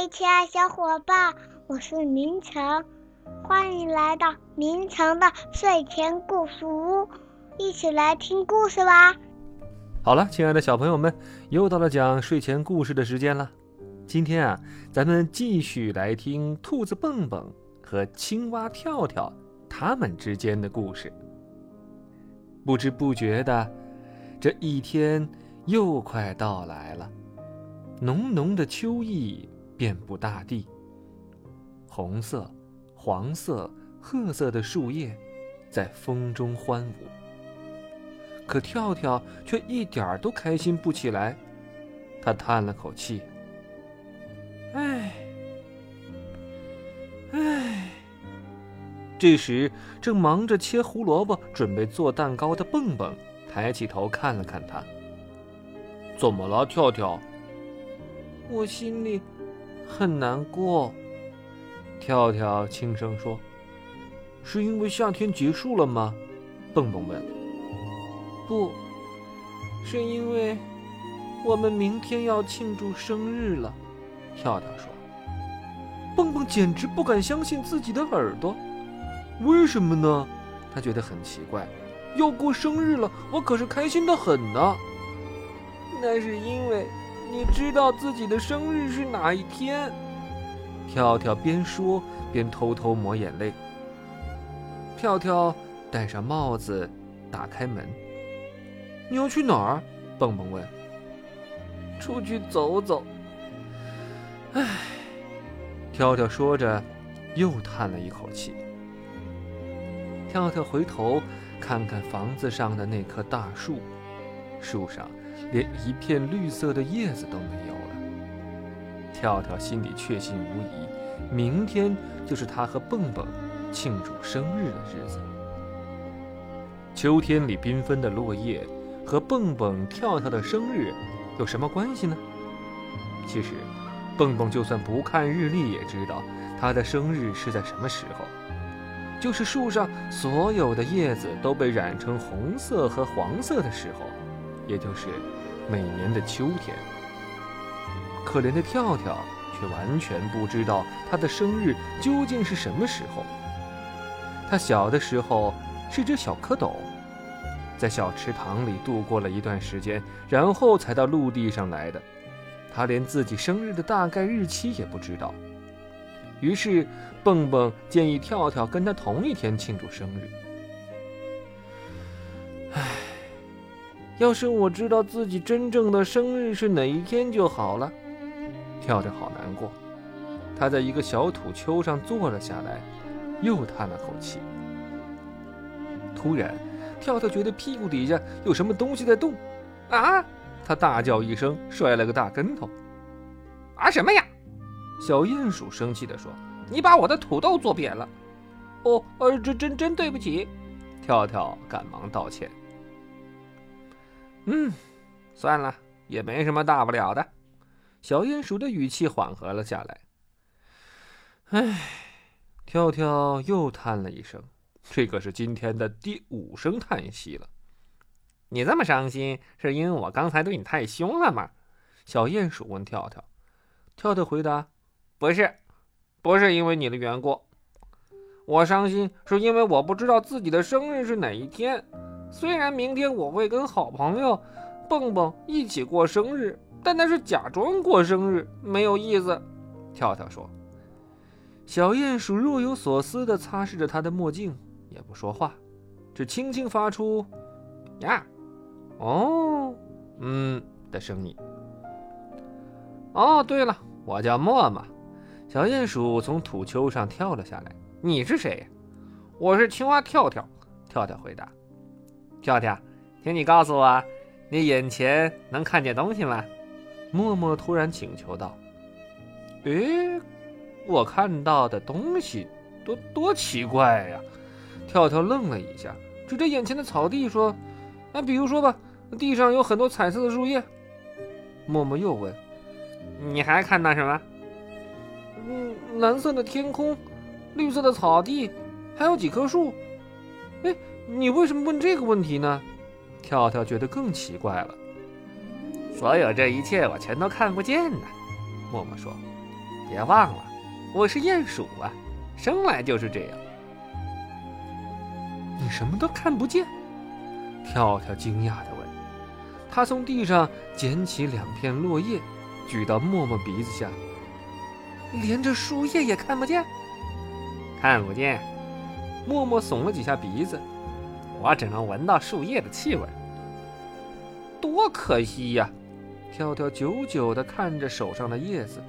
嗨，亲爱小伙伴，我是明成，欢迎来到明成的睡前故事屋，一起来听故事吧。好了，亲爱的小朋友们，又到了讲睡前故事的时间了。今天啊，咱们继续来听兔子蹦蹦和青蛙跳跳他们之间的故事。不知不觉的，这一天又快到来了，浓浓的秋意遍布大地。红色、黄色、褐色的树叶在风中欢舞，可跳跳却一点儿都开心不起来。他叹了口气：“唉，唉。”这时，正忙着切胡萝卜、准备做蛋糕的蹦蹦抬起头看了看他：“怎么了，跳跳？”我心里很难过。跳跳轻声说：“是因为夏天结束了吗？”蹦蹦问。“不是因为我们明天要庆祝生日了。”跳跳说。蹦蹦简直不敢相信自己的耳朵。为什么呢？他觉得很奇怪。要过生日了，我可是开心的很呢。那是因为你知道自己的生日是哪一天。跳跳边说边偷偷抹眼泪。跳跳戴上帽子，打开门。你要去哪儿？蹦蹦问。出去走走。唉，跳跳说着，又叹了一口气。跳跳回头看看房子上的那棵大树，树上连一片绿色的叶子都没有了。跳跳心里确信无疑，明天就是他和蹦蹦庆祝生日的日子。秋天里缤纷的落叶和蹦蹦跳跳的生日有什么关系呢？其实，蹦蹦就算不看日历也知道他的生日是在什么时候。就是树上所有的叶子都被染成红色和黄色的时候，也就是每年的秋天。可怜的跳跳却完全不知道他的生日究竟是什么时候。他小的时候是只小蝌蚪，在小池塘里度过了一段时间，然后才到陆地上来的。他连自己生日的大概日期也不知道。于是，蹦蹦建议跳跳跟他同一天庆祝生日。要是我知道自己真正的生日是哪一天就好了。跳跳好难过，他在一个小土丘上坐了下来，又叹了口气。突然，跳跳觉得屁股底下有什么东西在动，啊！他大叫一声，摔了个大跟头。啊，什么呀？小鼹鼠生气地说：“你把我的土豆做扁了。”“哦，呃，这真真对不起。”跳跳赶忙道歉。“嗯，算了，也没什么大不了的。”小鼹鼠的语气缓和了下来。“唉。”跳跳又叹了一声，这可是今天的第五声叹息了。“你这么伤心，是因为我刚才对你太凶了吗？”小鼹鼠问跳跳。跳跳回答。不是，不是因为你的缘故，我伤心是因为我不知道自己的生日是哪一天。虽然明天我会跟好朋友蹦蹦一起过生日，但那是假装过生日，没有意思。跳跳说。小鼹鼠若有所思地擦拭着他的墨镜，也不说话，只轻轻发出“呀，哦，嗯”的声音。哦，对了，我叫默默。小鼹鼠从土丘上跳了下来。“你是谁？”“我是青蛙跳跳。”跳跳回答。“跳跳，请你告诉我，你眼前能看见东西吗？”默默突然请求道。“诶，我看到的东西多多奇怪呀！”跳跳愣了一下，指着眼前的草地说：“那比如说吧，地上有很多彩色的树叶。”默默又问：“你还看到什么？”嗯，蓝色的天空，绿色的草地，还有几棵树。哎，你为什么问这个问题呢？跳跳觉得更奇怪了。所有这一切我全都看不见呢。默默说。别忘了，我是鼹鼠啊，生来就是这样。你什么都看不见？跳跳惊讶地问。他从地上捡起两片落叶，举到默默鼻子下。连着树叶也看不见？看不见。默默耸了几下鼻子，我只能闻到树叶的气味。多可惜呀！跳跳久久地看着手上的叶子，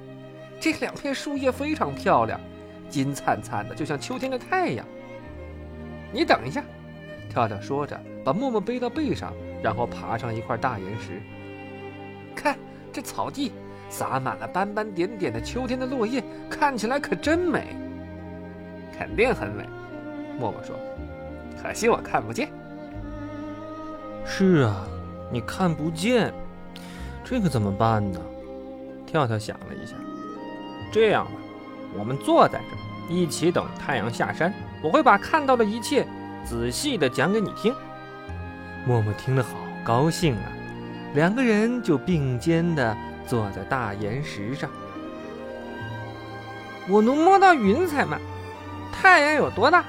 这两片树叶非常漂亮，金灿灿的，就像秋天的太阳。你等一下，跳跳说着，把默默背到背上，然后爬上一块大岩石。看这草地，洒满了斑斑点点的秋天的落叶，看起来可真美。肯定很美，默默说。可惜我看不见。是啊，你看不见。这可怎么办呢？跳跳想了一下，这样吧，我们坐在这儿，一起等太阳下山。我会把看到的一切仔细的讲给你听。默默听得好高兴啊，两个人就并肩的坐在大岩石上。我能摸到云彩吗？太阳有多大？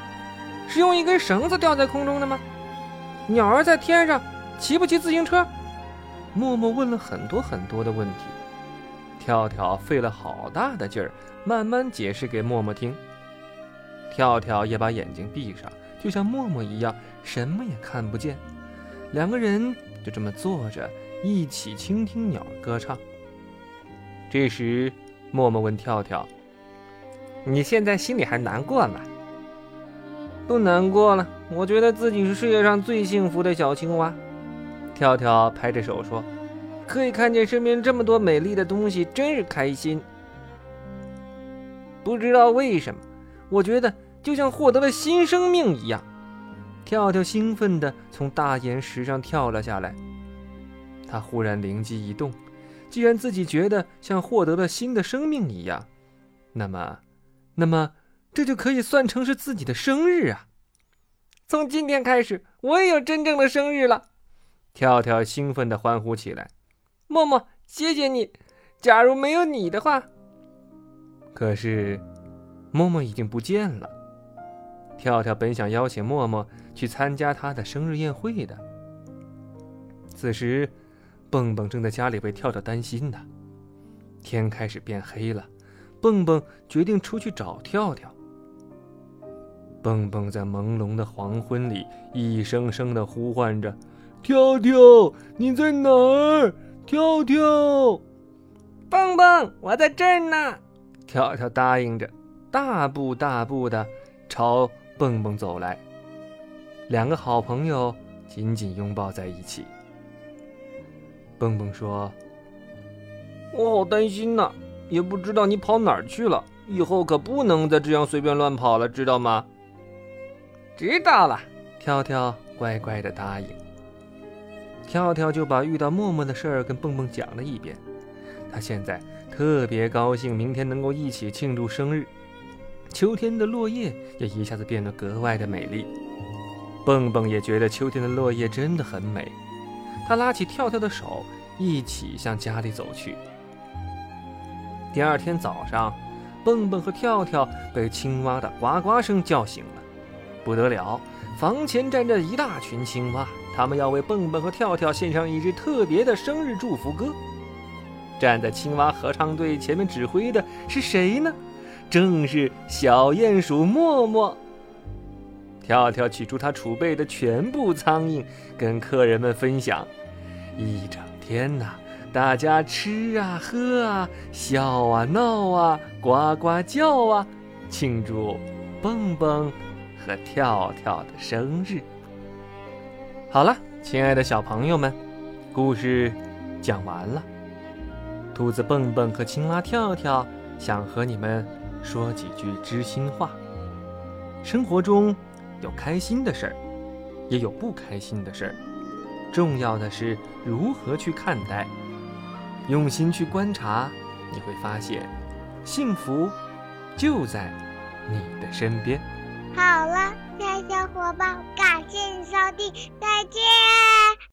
是用一根绳子吊在空中的吗？鸟儿在天上骑不骑自行车？默默问了很多很多的问题，跳跳费了好大的劲儿，慢慢解释给默默听。跳跳也把眼睛闭上，就像默默一样，什么也看不见。两个人就这么坐着，一起倾听鸟歌唱。这时，默默问跳跳：“你现在心里还难过吗？”“不难过了，我觉得自己是世界上最幸福的小青蛙。”跳跳拍着手说：“可以看见身边这么多美丽的东西，真是开心。不知道为什么，我觉得就像获得了新生命一样。”跳跳兴奋地从大岩石上跳了下来。他忽然灵机一动：既然自己觉得像获得了新的生命一样，那么，那么这就可以算成是自己的生日啊！从今天开始，我也有真正的生日了。跳跳兴奋地欢呼起来：“默默，谢谢你！假如没有你的话……可是，默默已经不见了。跳跳本想邀请默默去参加他的生日宴会的。此时，蹦蹦正在家里为跳跳担心呢。天开始变黑了，蹦蹦决定出去找跳跳。蹦蹦在朦胧的黄昏里，一声声地呼唤着。”跳跳，你在哪儿？跳跳，蹦蹦，我在这儿呢。跳跳答应着，大步大步的朝蹦蹦走来。两个好朋友紧紧拥抱在一起。蹦蹦说：“我好担心呐，也不知道你跑哪儿去了。以后可不能再这样随便乱跑了，知道吗？”知道了。跳跳乖乖的答应。跳跳就把遇到默默的事儿跟蹦蹦讲了一遍，他现在特别高兴，明天能够一起庆祝生日。秋天的落叶也一下子变得格外的美丽，蹦蹦也觉得秋天的落叶真的很美。他拉起跳跳的手，一起向家里走去。第二天早上，蹦蹦和跳跳被青蛙的呱呱声叫醒了，不得了，房前站着一大群青蛙。他们要为蹦蹦和跳跳献上一支特别的生日祝福歌。站在青蛙合唱队前面指挥的是谁呢？正是小鼹鼠默默。跳跳取出他储备的全部苍蝇，跟客人们分享。一整天呐，大家吃啊喝啊，笑啊闹啊，呱呱叫啊，庆祝蹦蹦和跳跳的生日。好了，亲爱的小朋友们，故事讲完了。兔子蹦蹦和青蛙跳跳想和你们说几句知心话。生活中有开心的事儿，也有不开心的事儿，重要的是如何去看待。用心去观察，你会发现，幸福就在你的身边。好了。亲爱小伙伴，感谢你收听，再见。